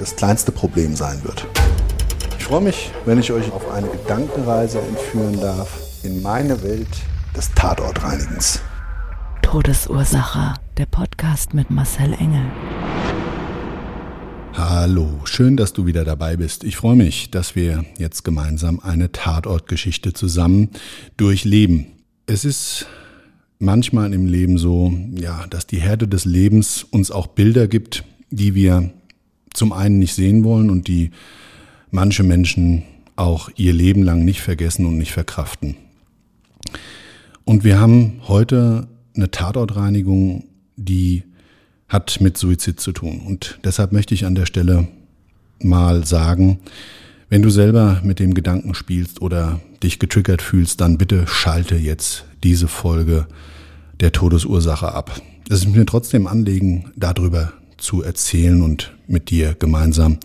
das kleinste Problem sein wird. Ich freue mich, wenn ich euch auf eine Gedankenreise entführen darf in meine Welt des Tatortreinigens. Todesursache. Der Podcast mit Marcel Engel. Hallo, schön, dass du wieder dabei bist. Ich freue mich, dass wir jetzt gemeinsam eine Tatortgeschichte zusammen durchleben. Es ist manchmal im Leben so, ja, dass die Herde des Lebens uns auch Bilder gibt, die wir zum einen nicht sehen wollen und die manche Menschen auch ihr Leben lang nicht vergessen und nicht verkraften. Und wir haben heute eine Tatortreinigung, die hat mit Suizid zu tun. Und deshalb möchte ich an der Stelle mal sagen, wenn du selber mit dem Gedanken spielst oder dich getriggert fühlst, dann bitte schalte jetzt diese Folge der Todesursache ab. Es ist mir trotzdem Anliegen, darüber zu erzählen und mit dir gemeinsam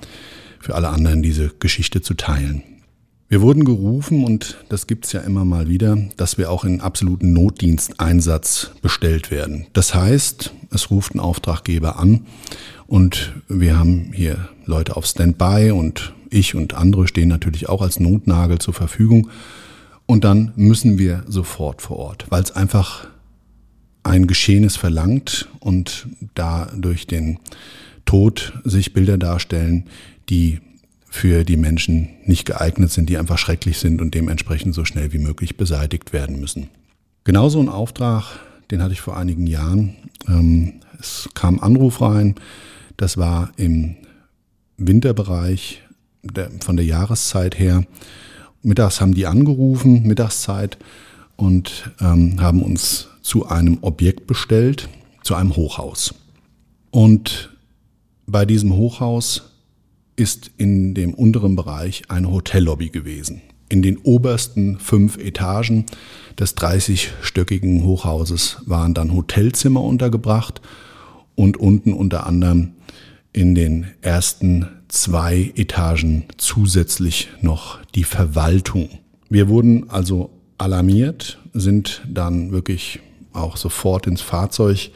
für alle anderen diese Geschichte zu teilen. Wir wurden gerufen, und das gibt's ja immer mal wieder, dass wir auch in absoluten Notdiensteinsatz bestellt werden. Das heißt, es ruft ein Auftraggeber an und wir haben hier Leute auf Standby und ich und andere stehen natürlich auch als Notnagel zur Verfügung. Und dann müssen wir sofort vor Ort, weil es einfach ein Geschehenes verlangt und da durch den Tod sich Bilder darstellen, die für die Menschen nicht geeignet sind, die einfach schrecklich sind und dementsprechend so schnell wie möglich beseitigt werden müssen. Genauso ein Auftrag, den hatte ich vor einigen Jahren. Ähm, es kam Anruf rein, das war im Winterbereich von der Jahreszeit her. Mittags haben die angerufen, Mittagszeit, und ähm, haben uns zu einem Objekt bestellt, zu einem Hochhaus. Und bei diesem Hochhaus ist in dem unteren Bereich eine Hotellobby gewesen. In den obersten fünf Etagen des 30-stöckigen Hochhauses waren dann Hotelzimmer untergebracht und unten unter anderem in den ersten zwei Etagen zusätzlich noch die Verwaltung. Wir wurden also alarmiert, sind dann wirklich auch sofort ins Fahrzeug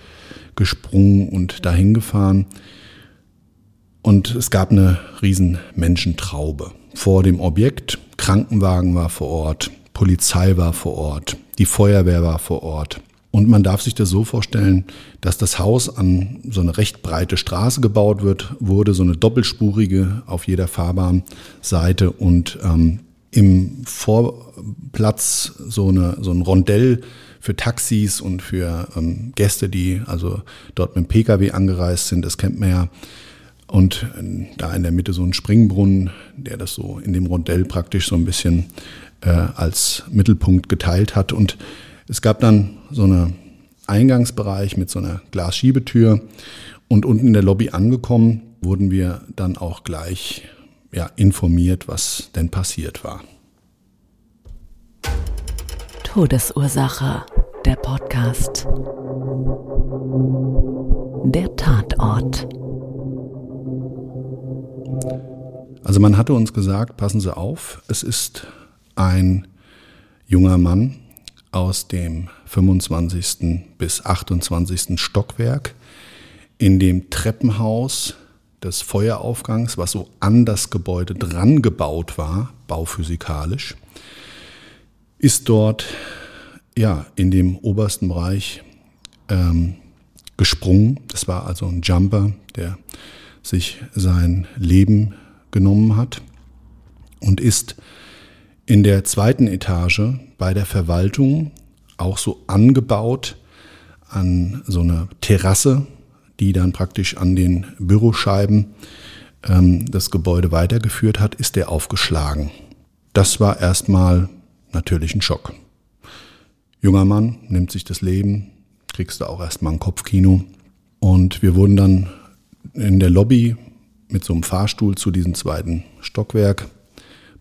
gesprungen und dahin gefahren. Und es gab eine riesen Menschentraube vor dem Objekt. Krankenwagen war vor Ort, Polizei war vor Ort, die Feuerwehr war vor Ort. Und man darf sich das so vorstellen, dass das Haus an so eine recht breite Straße gebaut wird, wurde so eine doppelspurige auf jeder Fahrbahnseite und ähm, im Vorplatz so, eine, so ein Rondell für Taxis und für ähm, Gäste, die also dort mit dem Pkw angereist sind. Das kennt man ja. Und äh, da in der Mitte so ein Springbrunnen, der das so in dem Rondell praktisch so ein bisschen äh, als Mittelpunkt geteilt hat. Und es gab dann so einen Eingangsbereich mit so einer Glasschiebetür. Und unten in der Lobby angekommen, wurden wir dann auch gleich ja, informiert, was denn passiert war. Todesursache, der Podcast. Der Tatort. Also man hatte uns gesagt, passen Sie auf, es ist ein junger Mann aus dem 25. bis 28. Stockwerk in dem Treppenhaus des Feueraufgangs, was so an das Gebäude dran gebaut war, bauphysikalisch, ist dort ja in dem obersten Bereich ähm, gesprungen. Das war also ein Jumper, der sich sein Leben genommen hat. und ist in der zweiten Etage bei der Verwaltung auch so angebaut an so eine Terrasse, die dann praktisch an den Büroscheiben ähm, das Gebäude weitergeführt hat, ist der aufgeschlagen. Das war erstmal natürlich ein Schock. Junger Mann nimmt sich das Leben, kriegst du auch erstmal ein Kopfkino. Und wir wurden dann in der Lobby mit so einem Fahrstuhl zu diesem zweiten Stockwerk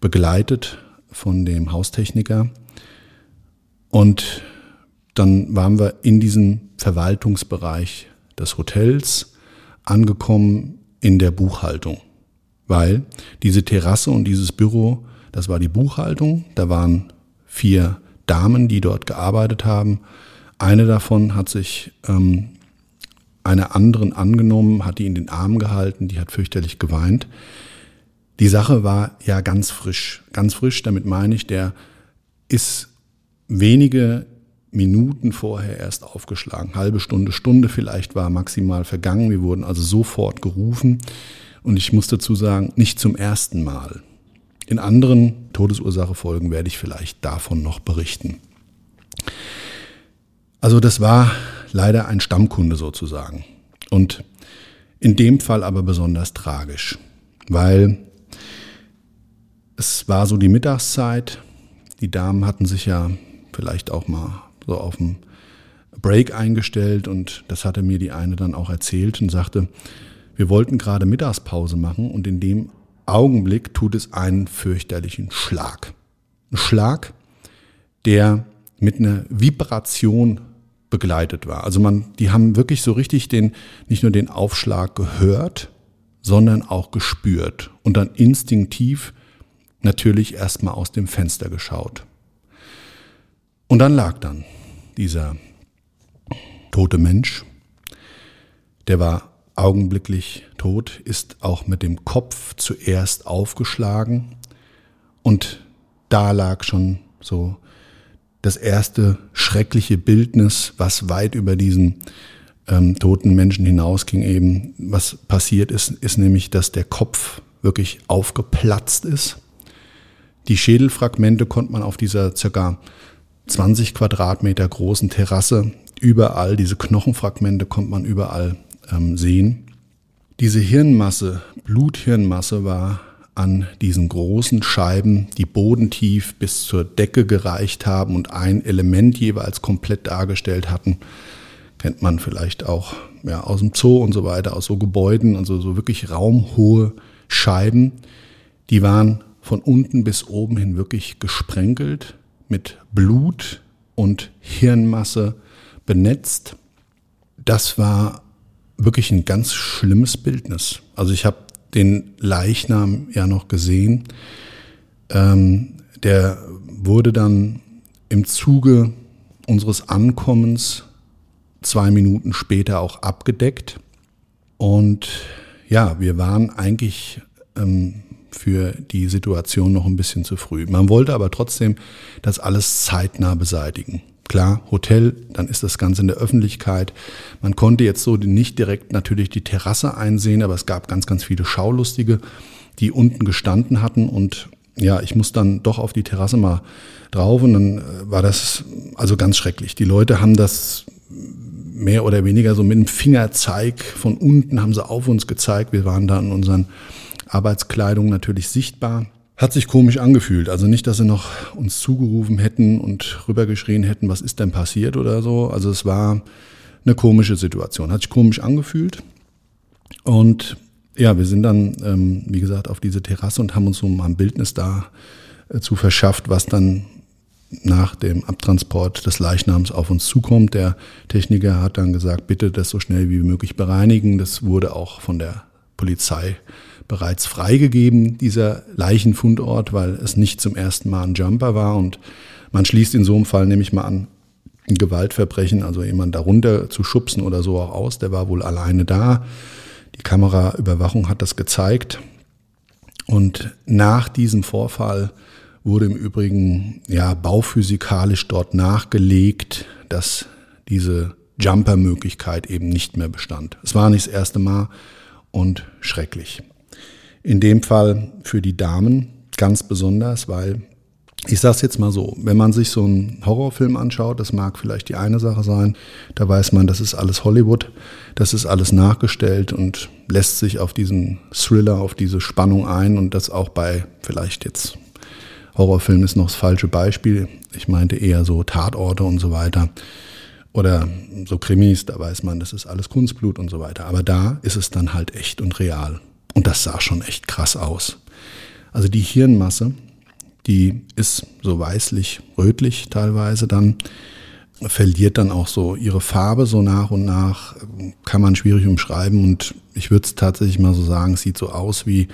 begleitet von dem Haustechniker. Und dann waren wir in diesem Verwaltungsbereich des Hotels angekommen in der Buchhaltung. Weil diese Terrasse und dieses Büro, das war die Buchhaltung. Da waren vier Damen, die dort gearbeitet haben. Eine davon hat sich ähm, einer anderen angenommen, hat die in den Arm gehalten, die hat fürchterlich geweint. Die Sache war ja ganz frisch. Ganz frisch, damit meine ich, der ist wenige Minuten vorher erst aufgeschlagen. Halbe Stunde, Stunde vielleicht war maximal vergangen. Wir wurden also sofort gerufen. Und ich muss dazu sagen, nicht zum ersten Mal. In anderen Todesursachefolgen werde ich vielleicht davon noch berichten. Also das war leider ein Stammkunde sozusagen. Und in dem Fall aber besonders tragisch, weil es war so die Mittagszeit. Die Damen hatten sich ja vielleicht auch mal so auf dem Break eingestellt und das hatte mir die eine dann auch erzählt und sagte, wir wollten gerade Mittagspause machen und in dem Augenblick tut es einen fürchterlichen Schlag. Ein Schlag, der mit einer Vibration begleitet war. Also man, die haben wirklich so richtig den, nicht nur den Aufschlag gehört, sondern auch gespürt und dann instinktiv natürlich erstmal aus dem Fenster geschaut. Und dann lag dann dieser tote Mensch, der war augenblicklich tot, ist auch mit dem Kopf zuerst aufgeschlagen und da lag schon so das erste schreckliche Bildnis, was weit über diesen ähm, toten Menschen hinausging eben. Was passiert ist, ist nämlich, dass der Kopf wirklich aufgeplatzt ist die Schädelfragmente konnte man auf dieser circa 20 Quadratmeter großen Terrasse überall, diese Knochenfragmente konnte man überall ähm, sehen. Diese Hirnmasse, Bluthirnmasse war an diesen großen Scheiben, die bodentief bis zur Decke gereicht haben und ein Element jeweils komplett dargestellt hatten. Kennt man vielleicht auch ja, aus dem Zoo und so weiter, aus so Gebäuden, also so wirklich raumhohe Scheiben. Die waren von unten bis oben hin wirklich gesprenkelt, mit Blut und Hirnmasse benetzt. Das war wirklich ein ganz schlimmes Bildnis. Also ich habe den Leichnam ja noch gesehen. Ähm, der wurde dann im Zuge unseres Ankommens zwei Minuten später auch abgedeckt. Und ja, wir waren eigentlich ähm, für die Situation noch ein bisschen zu früh. Man wollte aber trotzdem das alles zeitnah beseitigen. Klar, Hotel, dann ist das Ganze in der Öffentlichkeit. Man konnte jetzt so nicht direkt natürlich die Terrasse einsehen, aber es gab ganz, ganz viele Schaulustige, die unten gestanden hatten und ja, ich muss dann doch auf die Terrasse mal drauf und dann äh, war das also ganz schrecklich. Die Leute haben das mehr oder weniger so mit dem Fingerzeig von unten haben sie auf uns gezeigt. Wir waren da in unseren Arbeitskleidung natürlich sichtbar. Hat sich komisch angefühlt. Also nicht, dass sie noch uns zugerufen hätten und rübergeschrien hätten, was ist denn passiert oder so. Also es war eine komische Situation. Hat sich komisch angefühlt. Und ja, wir sind dann, ähm, wie gesagt, auf diese Terrasse und haben uns so mal ein Bildnis da äh, zu verschafft, was dann nach dem Abtransport des Leichnams auf uns zukommt. Der Techniker hat dann gesagt, bitte das so schnell wie möglich bereinigen. Das wurde auch von der Polizei bereits freigegeben, dieser Leichenfundort, weil es nicht zum ersten Mal ein Jumper war. Und man schließt in so einem Fall nämlich mal an, ein Gewaltverbrechen, also jemand darunter zu schubsen oder so auch aus. Der war wohl alleine da. Die Kameraüberwachung hat das gezeigt. Und nach diesem Vorfall wurde im Übrigen ja bauphysikalisch dort nachgelegt, dass diese Jumper-Möglichkeit eben nicht mehr bestand. Es war nicht das erste Mal und schrecklich. In dem Fall für die Damen ganz besonders, weil ich sage es jetzt mal so, wenn man sich so einen Horrorfilm anschaut, das mag vielleicht die eine Sache sein, da weiß man, das ist alles Hollywood, das ist alles nachgestellt und lässt sich auf diesen Thriller, auf diese Spannung ein und das auch bei vielleicht jetzt Horrorfilm ist noch das falsche Beispiel. Ich meinte eher so Tatorte und so weiter. Oder so Krimis, da weiß man, das ist alles Kunstblut und so weiter. Aber da ist es dann halt echt und real. Und das sah schon echt krass aus. Also die Hirnmasse, die ist so weißlich-rötlich teilweise dann, verliert dann auch so ihre Farbe so nach und nach, kann man schwierig umschreiben und ich würde es tatsächlich mal so sagen, sieht so aus wie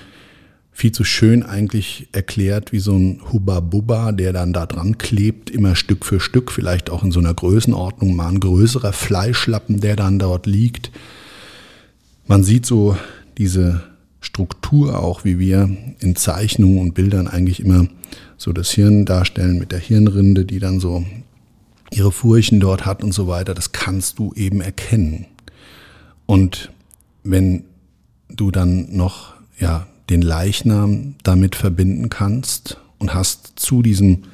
viel zu schön eigentlich erklärt, wie so ein Hubba Bubba, der dann da dran klebt, immer Stück für Stück, vielleicht auch in so einer Größenordnung, mal ein größerer Fleischlappen, der dann dort liegt. Man sieht so diese Struktur auch, wie wir in Zeichnungen und Bildern eigentlich immer so das Hirn darstellen mit der Hirnrinde, die dann so ihre Furchen dort hat und so weiter, das kannst du eben erkennen. Und wenn du dann noch ja, den Leichnam damit verbinden kannst und hast zu diesem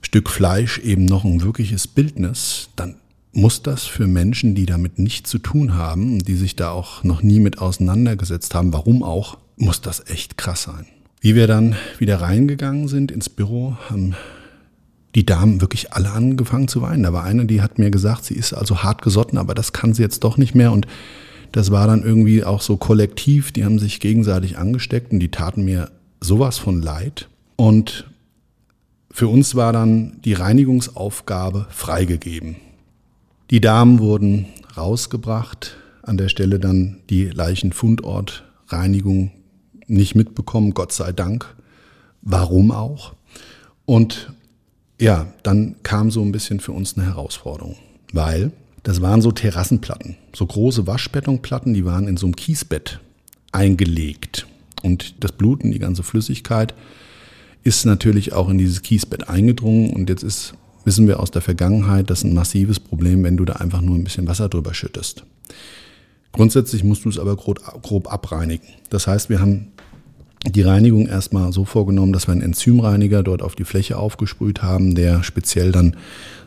Stück Fleisch eben noch ein wirkliches Bildnis, dann muss das für Menschen, die damit nichts zu tun haben, die sich da auch noch nie mit auseinandergesetzt haben, warum auch, muss das echt krass sein. Wie wir dann wieder reingegangen sind ins Büro, haben die Damen wirklich alle angefangen zu weinen. Da war eine, die hat mir gesagt, sie ist also hart gesotten, aber das kann sie jetzt doch nicht mehr. Und das war dann irgendwie auch so kollektiv, die haben sich gegenseitig angesteckt und die taten mir sowas von leid. Und für uns war dann die Reinigungsaufgabe freigegeben. Die Damen wurden rausgebracht, an der Stelle dann die Leichenfundortreinigung nicht mitbekommen, Gott sei Dank. Warum auch? Und ja, dann kam so ein bisschen für uns eine Herausforderung, weil das waren so Terrassenplatten, so große Waschbetonplatten, die waren in so einem Kiesbett eingelegt. Und das Blut und die ganze Flüssigkeit ist natürlich auch in dieses Kiesbett eingedrungen. Und jetzt ist, wissen wir aus der Vergangenheit, das ist ein massives Problem, wenn du da einfach nur ein bisschen Wasser drüber schüttest. Grundsätzlich musst du es aber grob abreinigen. Das heißt, wir haben die Reinigung erstmal so vorgenommen, dass wir einen Enzymreiniger dort auf die Fläche aufgesprüht haben, der speziell dann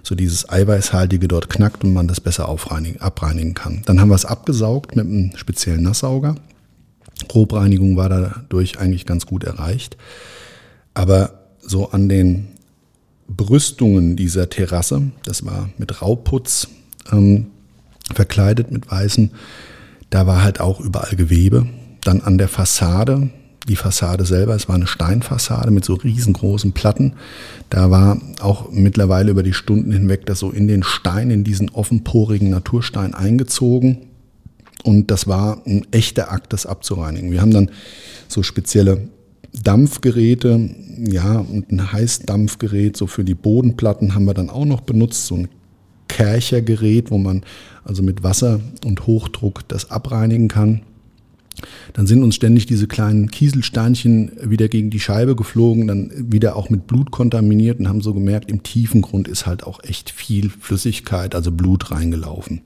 so dieses Eiweißhaltige dort knackt und man das besser abreinigen kann. Dann haben wir es abgesaugt mit einem speziellen Nasssauger. Grobreinigung war dadurch eigentlich ganz gut erreicht. Aber so an den Brüstungen dieser Terrasse, das war mit Rauputz ähm, verkleidet mit weißen, da war halt auch überall Gewebe. Dann an der Fassade, die Fassade selber, es war eine Steinfassade mit so riesengroßen Platten. Da war auch mittlerweile über die Stunden hinweg das so in den Stein, in diesen offenporigen Naturstein eingezogen. Und das war ein echter Akt, das abzureinigen. Wir haben dann so spezielle Dampfgeräte, ja, und ein Heißdampfgerät, so für die Bodenplatten haben wir dann auch noch benutzt, so ein Kerchergerät, wo man also mit Wasser und Hochdruck das abreinigen kann. Dann sind uns ständig diese kleinen Kieselsteinchen wieder gegen die Scheibe geflogen, dann wieder auch mit Blut kontaminiert und haben so gemerkt, im tiefen Grund ist halt auch echt viel Flüssigkeit, also Blut reingelaufen.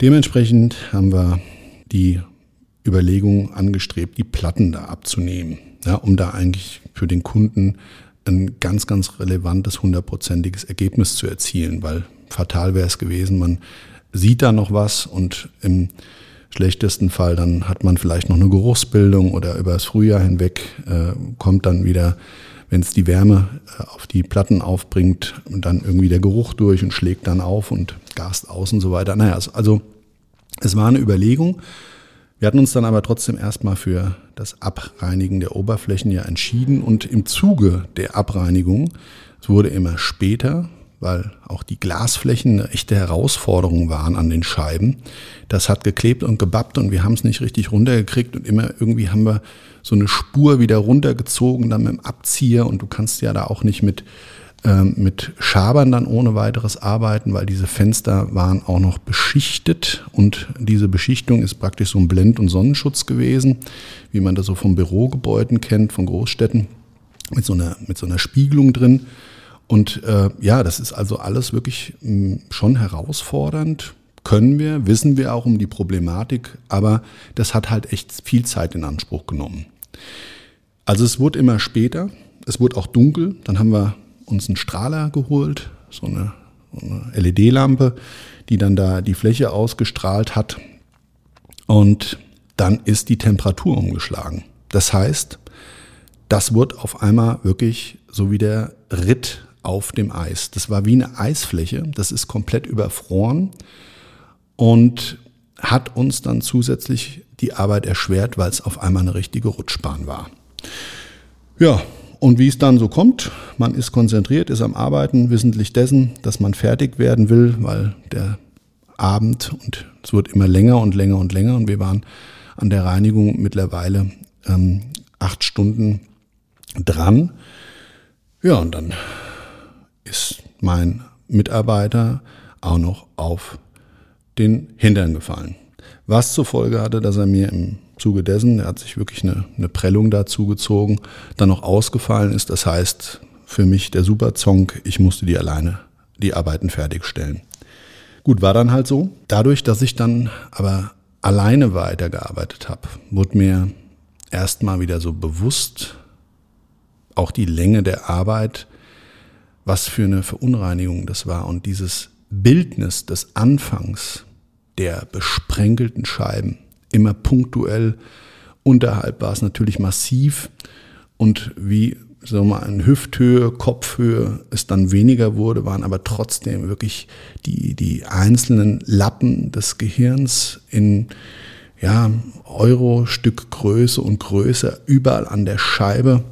Dementsprechend haben wir die Überlegung angestrebt, die Platten da abzunehmen, ja, um da eigentlich für den Kunden ein ganz, ganz relevantes, hundertprozentiges Ergebnis zu erzielen, weil fatal wäre es gewesen, man sieht da noch was und im schlechtesten Fall dann hat man vielleicht noch eine Geruchsbildung oder über das Frühjahr hinweg äh, kommt dann wieder, wenn es die Wärme äh, auf die Platten aufbringt, dann irgendwie der Geruch durch und schlägt dann auf und gast aus und so weiter. Naja, also es war eine Überlegung. Wir hatten uns dann aber trotzdem erstmal für das Abreinigen der Oberflächen ja entschieden und im Zuge der Abreinigung, es wurde immer später, weil auch die Glasflächen eine echte Herausforderung waren an den Scheiben. Das hat geklebt und gebappt und wir haben es nicht richtig runtergekriegt und immer irgendwie haben wir so eine Spur wieder runtergezogen, dann mit dem Abzieher und du kannst ja da auch nicht mit, ähm, mit Schabern dann ohne weiteres arbeiten, weil diese Fenster waren auch noch beschichtet und diese Beschichtung ist praktisch so ein Blend- und Sonnenschutz gewesen, wie man das so von Bürogebäuden kennt, von Großstädten, mit so einer, mit so einer Spiegelung drin. Und äh, ja, das ist also alles wirklich mh, hm, schon herausfordernd. Können wir, wissen wir auch um die Problematik, aber das hat halt echt viel Zeit in Anspruch genommen. Also es wurde immer später, es wurde auch dunkel, dann haben wir uns einen Strahler geholt, so eine, so eine LED-Lampe, die dann da die Fläche ausgestrahlt hat. Und dann ist die Temperatur umgeschlagen. Das heißt, das wurde auf einmal wirklich so wie der Ritt auf dem Eis. Das war wie eine Eisfläche, das ist komplett überfroren und hat uns dann zusätzlich die Arbeit erschwert, weil es auf einmal eine richtige Rutschbahn war. Ja, und wie es dann so kommt, man ist konzentriert, ist am Arbeiten, wissentlich dessen, dass man fertig werden will, weil der Abend und es wird immer länger und länger und länger und wir waren an der Reinigung mittlerweile ähm, acht Stunden dran. Ja, und dann ist mein Mitarbeiter auch noch auf den Hintern gefallen. Was zur Folge hatte, dass er mir im Zuge dessen, er hat sich wirklich eine, eine Prellung dazu gezogen, dann noch ausgefallen ist. Das heißt, für mich der Superzonk, ich musste die alleine, die Arbeiten fertigstellen. Gut, war dann halt so. Dadurch, dass ich dann aber alleine weitergearbeitet habe, wurde mir erstmal wieder so bewusst, auch die Länge der Arbeit, was für eine Verunreinigung das war. Und dieses Bildnis des Anfangs der besprenkelten Scheiben, immer punktuell, unterhalb war es natürlich massiv und wie wir mal, in Hüfthöhe, Kopfhöhe es dann weniger wurde, waren aber trotzdem wirklich die, die einzelnen Lappen des Gehirns in ja, Euro-Stück Größe und größer überall an der Scheibe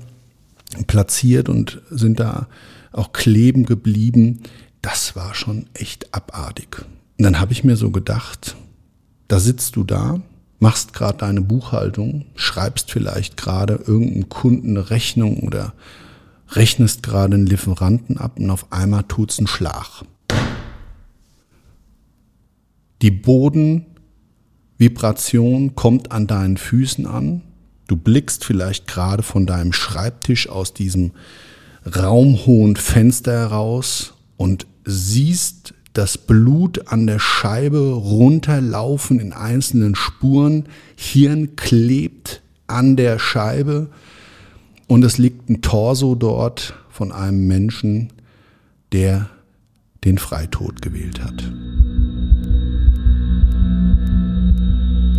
platziert und sind da auch kleben geblieben. Das war schon echt abartig. Und dann habe ich mir so gedacht, da sitzt du da, machst gerade deine Buchhaltung, schreibst vielleicht gerade irgendeinem Kunden eine Rechnung oder rechnest gerade einen Lieferanten ab und auf einmal tut's einen Schlag. Die Bodenvibration kommt an deinen Füßen an. Du blickst vielleicht gerade von deinem Schreibtisch aus diesem raumhohen Fenster heraus und siehst das Blut an der Scheibe runterlaufen in einzelnen Spuren. Hirn klebt an der Scheibe und es liegt ein Torso dort von einem Menschen, der den Freitod gewählt hat.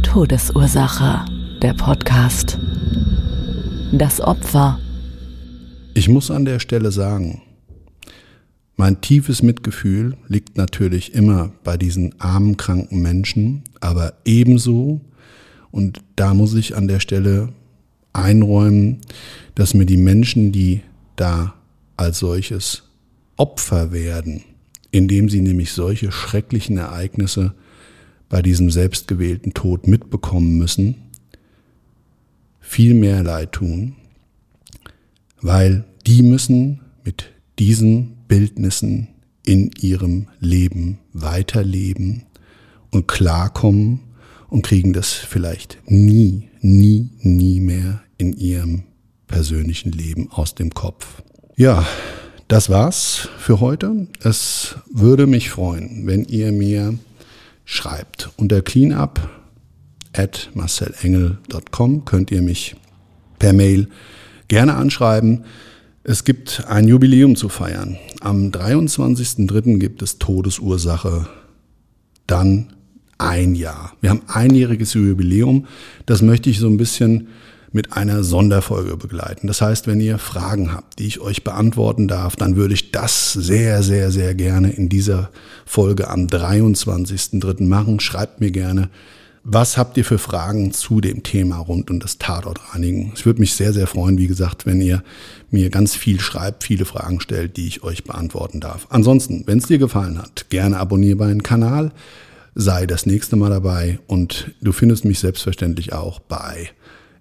Todesursache, der Podcast. Das Opfer ich muss an der Stelle sagen, mein tiefes Mitgefühl liegt natürlich immer bei diesen armen, kranken Menschen, aber ebenso, und da muss ich an der Stelle einräumen, dass mir die Menschen, die da als solches Opfer werden, indem sie nämlich solche schrecklichen Ereignisse bei diesem selbstgewählten Tod mitbekommen müssen, viel mehr Leid tun, weil die müssen mit diesen Bildnissen in ihrem Leben weiterleben und klarkommen und kriegen das vielleicht nie, nie, nie mehr in ihrem persönlichen Leben aus dem Kopf. Ja, das war's für heute. Es würde mich freuen, wenn ihr mir schreibt. Unter cleanup at marcelengel.com könnt ihr mich per Mail gerne anschreiben. Es gibt ein Jubiläum zu feiern. Am 23.03. gibt es Todesursache. Dann ein Jahr. Wir haben einjähriges Jubiläum. Das möchte ich so ein bisschen mit einer Sonderfolge begleiten. Das heißt, wenn ihr Fragen habt, die ich euch beantworten darf, dann würde ich das sehr, sehr, sehr gerne in dieser Folge am 23.03. machen. Schreibt mir gerne, was habt ihr für Fragen zu dem Thema rund um das Tatortreinigen? Ich würde mich sehr, sehr freuen, wie gesagt, wenn ihr mir ganz viel schreibt, viele Fragen stellt, die ich euch beantworten darf. Ansonsten, wenn es dir gefallen hat, gerne abonniere meinen Kanal, sei das nächste Mal dabei und du findest mich selbstverständlich auch bei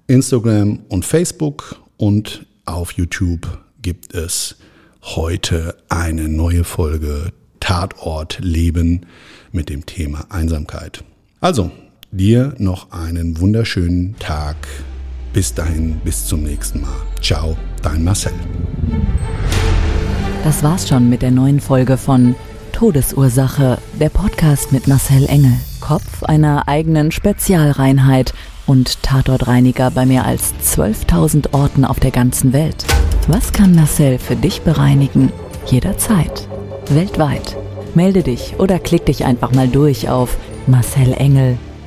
Instagram und Facebook und auf YouTube gibt es heute eine neue Folge Tatort Leben mit dem Thema Einsamkeit. Also, Dir noch einen wunderschönen Tag. Bis dahin, bis zum nächsten Mal. Ciao, dein Marcel. Das war's schon mit der neuen Folge von Todesursache, der Podcast mit Marcel Engel. Kopf einer eigenen Spezialreinheit und Tatortreiniger bei mehr als 12.000 Orten auf der ganzen Welt. Was kann Marcel für dich bereinigen? Jederzeit. Weltweit. Melde dich oder klick dich einfach mal durch auf